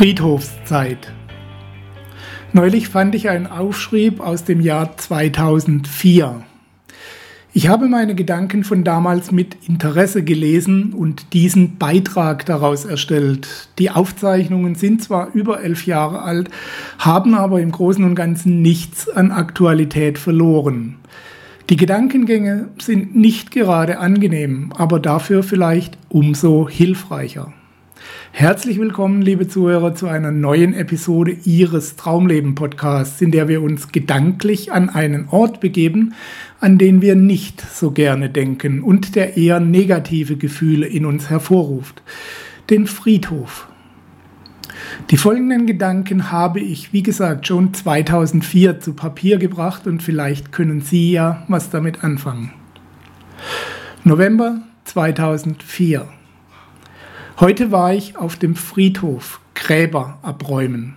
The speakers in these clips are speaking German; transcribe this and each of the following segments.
Friedhofszeit. Neulich fand ich einen Aufschrieb aus dem Jahr 2004. Ich habe meine Gedanken von damals mit Interesse gelesen und diesen Beitrag daraus erstellt. Die Aufzeichnungen sind zwar über elf Jahre alt, haben aber im Großen und Ganzen nichts an Aktualität verloren. Die Gedankengänge sind nicht gerade angenehm, aber dafür vielleicht umso hilfreicher. Herzlich willkommen, liebe Zuhörer, zu einer neuen Episode Ihres Traumleben Podcasts, in der wir uns gedanklich an einen Ort begeben, an den wir nicht so gerne denken und der eher negative Gefühle in uns hervorruft. Den Friedhof. Die folgenden Gedanken habe ich, wie gesagt, schon 2004 zu Papier gebracht und vielleicht können Sie ja was damit anfangen. November 2004. Heute war ich auf dem Friedhof Gräber abräumen.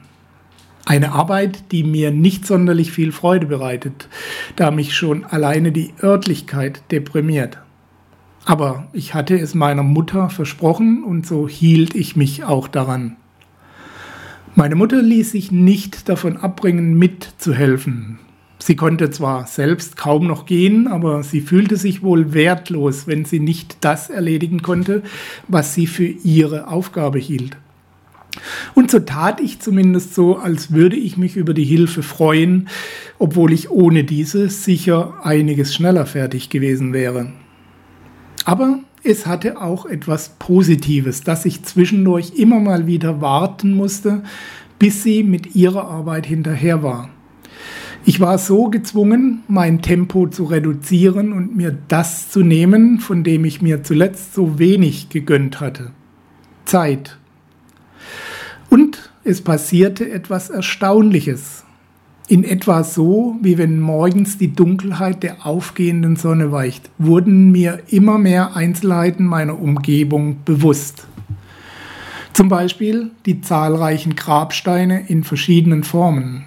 Eine Arbeit, die mir nicht sonderlich viel Freude bereitet, da mich schon alleine die Örtlichkeit deprimiert. Aber ich hatte es meiner Mutter versprochen und so hielt ich mich auch daran. Meine Mutter ließ sich nicht davon abbringen, mitzuhelfen. Sie konnte zwar selbst kaum noch gehen, aber sie fühlte sich wohl wertlos, wenn sie nicht das erledigen konnte, was sie für ihre Aufgabe hielt. Und so tat ich zumindest so, als würde ich mich über die Hilfe freuen, obwohl ich ohne diese sicher einiges schneller fertig gewesen wäre. Aber es hatte auch etwas Positives, dass ich zwischendurch immer mal wieder warten musste, bis sie mit ihrer Arbeit hinterher war. Ich war so gezwungen, mein Tempo zu reduzieren und mir das zu nehmen, von dem ich mir zuletzt so wenig gegönnt hatte. Zeit. Und es passierte etwas Erstaunliches. In etwa so, wie wenn morgens die Dunkelheit der aufgehenden Sonne weicht, wurden mir immer mehr Einzelheiten meiner Umgebung bewusst. Zum Beispiel die zahlreichen Grabsteine in verschiedenen Formen,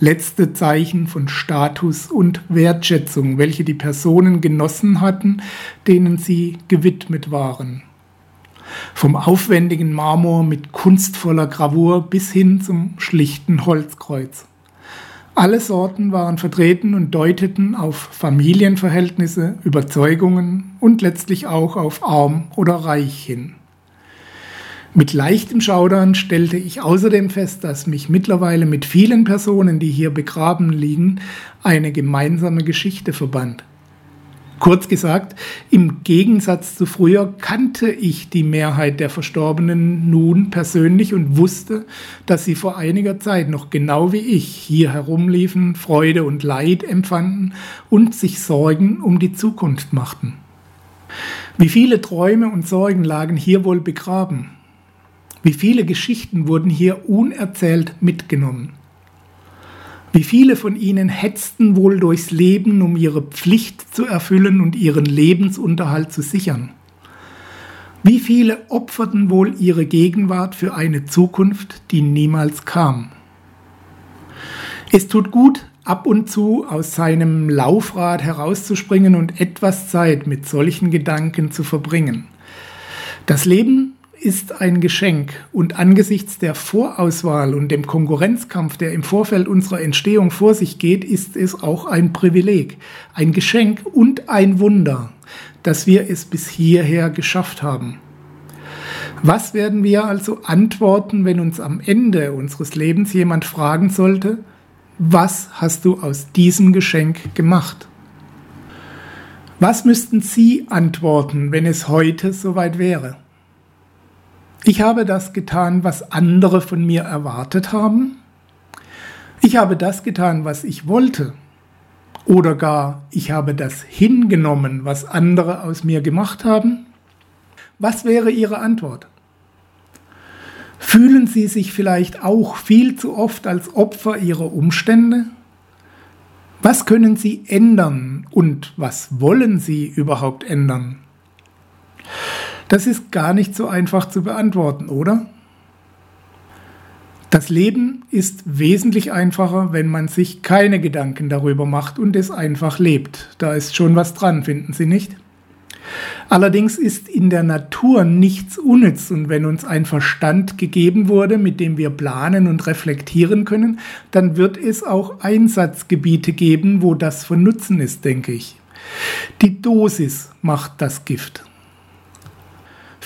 letzte Zeichen von Status und Wertschätzung, welche die Personen genossen hatten, denen sie gewidmet waren. Vom aufwendigen Marmor mit kunstvoller Gravur bis hin zum schlichten Holzkreuz. Alle Sorten waren vertreten und deuteten auf Familienverhältnisse, Überzeugungen und letztlich auch auf arm oder reich hin. Mit leichtem Schaudern stellte ich außerdem fest, dass mich mittlerweile mit vielen Personen, die hier begraben liegen, eine gemeinsame Geschichte verband. Kurz gesagt, im Gegensatz zu früher kannte ich die Mehrheit der Verstorbenen nun persönlich und wusste, dass sie vor einiger Zeit noch genau wie ich hier herumliefen, Freude und Leid empfanden und sich Sorgen um die Zukunft machten. Wie viele Träume und Sorgen lagen hier wohl begraben? Wie viele Geschichten wurden hier unerzählt mitgenommen? Wie viele von ihnen hetzten wohl durchs Leben, um ihre Pflicht zu erfüllen und ihren Lebensunterhalt zu sichern? Wie viele opferten wohl ihre Gegenwart für eine Zukunft, die niemals kam? Es tut gut, ab und zu aus seinem Laufrad herauszuspringen und etwas Zeit mit solchen Gedanken zu verbringen. Das Leben ist ein Geschenk und angesichts der Vorauswahl und dem Konkurrenzkampf, der im Vorfeld unserer Entstehung vor sich geht, ist es auch ein Privileg, ein Geschenk und ein Wunder, dass wir es bis hierher geschafft haben. Was werden wir also antworten, wenn uns am Ende unseres Lebens jemand fragen sollte, was hast du aus diesem Geschenk gemacht? Was müssten Sie antworten, wenn es heute soweit wäre? Ich habe das getan, was andere von mir erwartet haben. Ich habe das getan, was ich wollte. Oder gar, ich habe das hingenommen, was andere aus mir gemacht haben. Was wäre Ihre Antwort? Fühlen Sie sich vielleicht auch viel zu oft als Opfer Ihrer Umstände? Was können Sie ändern und was wollen Sie überhaupt ändern? Das ist gar nicht so einfach zu beantworten, oder? Das Leben ist wesentlich einfacher, wenn man sich keine Gedanken darüber macht und es einfach lebt. Da ist schon was dran, finden Sie nicht? Allerdings ist in der Natur nichts unnütz und wenn uns ein Verstand gegeben wurde, mit dem wir planen und reflektieren können, dann wird es auch Einsatzgebiete geben, wo das von Nutzen ist, denke ich. Die Dosis macht das Gift.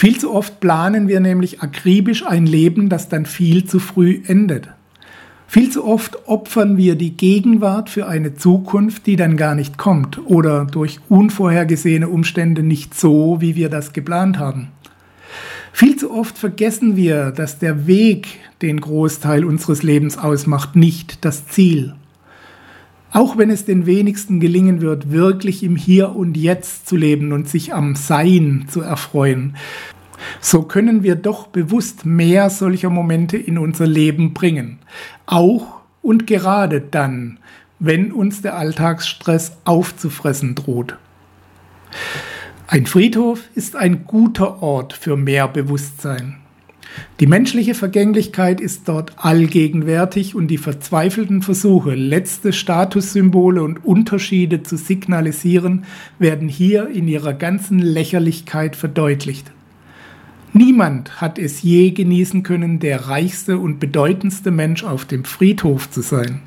Viel zu oft planen wir nämlich akribisch ein Leben, das dann viel zu früh endet. Viel zu oft opfern wir die Gegenwart für eine Zukunft, die dann gar nicht kommt oder durch unvorhergesehene Umstände nicht so, wie wir das geplant haben. Viel zu oft vergessen wir, dass der Weg den Großteil unseres Lebens ausmacht, nicht das Ziel. Auch wenn es den wenigsten gelingen wird, wirklich im Hier und Jetzt zu leben und sich am Sein zu erfreuen, so können wir doch bewusst mehr solcher Momente in unser Leben bringen. Auch und gerade dann, wenn uns der Alltagsstress aufzufressen droht. Ein Friedhof ist ein guter Ort für mehr Bewusstsein. Die menschliche Vergänglichkeit ist dort allgegenwärtig und die verzweifelten Versuche, letzte Statussymbole und Unterschiede zu signalisieren, werden hier in ihrer ganzen Lächerlichkeit verdeutlicht. Niemand hat es je genießen können, der reichste und bedeutendste Mensch auf dem Friedhof zu sein.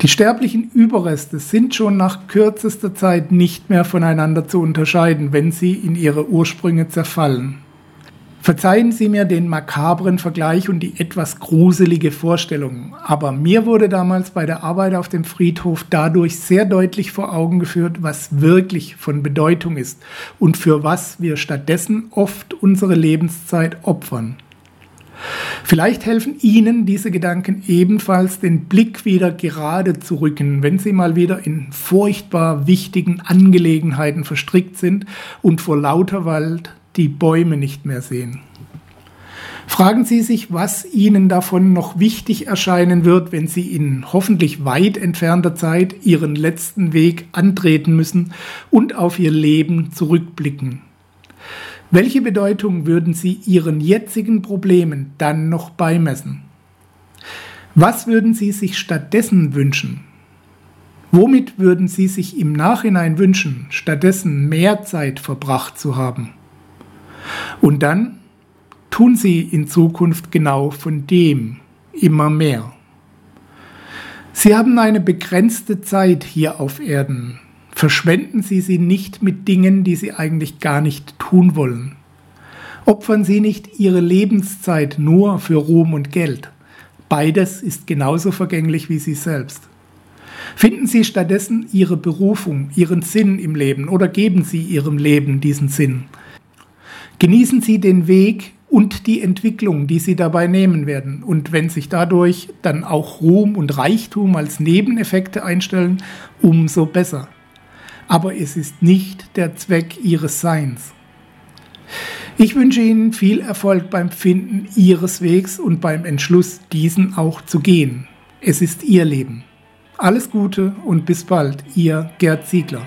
Die sterblichen Überreste sind schon nach kürzester Zeit nicht mehr voneinander zu unterscheiden, wenn sie in ihre Ursprünge zerfallen. Verzeihen Sie mir den makabren Vergleich und die etwas gruselige Vorstellung, aber mir wurde damals bei der Arbeit auf dem Friedhof dadurch sehr deutlich vor Augen geführt, was wirklich von Bedeutung ist und für was wir stattdessen oft unsere Lebenszeit opfern. Vielleicht helfen Ihnen diese Gedanken ebenfalls, den Blick wieder gerade zu rücken, wenn Sie mal wieder in furchtbar wichtigen Angelegenheiten verstrickt sind und vor lauter Wald die Bäume nicht mehr sehen. Fragen Sie sich, was Ihnen davon noch wichtig erscheinen wird, wenn Sie in hoffentlich weit entfernter Zeit Ihren letzten Weg antreten müssen und auf Ihr Leben zurückblicken. Welche Bedeutung würden Sie Ihren jetzigen Problemen dann noch beimessen? Was würden Sie sich stattdessen wünschen? Womit würden Sie sich im Nachhinein wünschen, stattdessen mehr Zeit verbracht zu haben? Und dann tun sie in Zukunft genau von dem immer mehr. Sie haben eine begrenzte Zeit hier auf Erden. Verschwenden Sie sie nicht mit Dingen, die Sie eigentlich gar nicht tun wollen. Opfern Sie nicht Ihre Lebenszeit nur für Ruhm und Geld. Beides ist genauso vergänglich wie Sie selbst. Finden Sie stattdessen Ihre Berufung, Ihren Sinn im Leben oder geben Sie Ihrem Leben diesen Sinn. Genießen Sie den Weg und die Entwicklung, die Sie dabei nehmen werden. Und wenn sich dadurch dann auch Ruhm und Reichtum als Nebeneffekte einstellen, umso besser. Aber es ist nicht der Zweck Ihres Seins. Ich wünsche Ihnen viel Erfolg beim Finden Ihres Wegs und beim Entschluss, diesen auch zu gehen. Es ist Ihr Leben. Alles Gute und bis bald, Ihr Gerd Ziegler.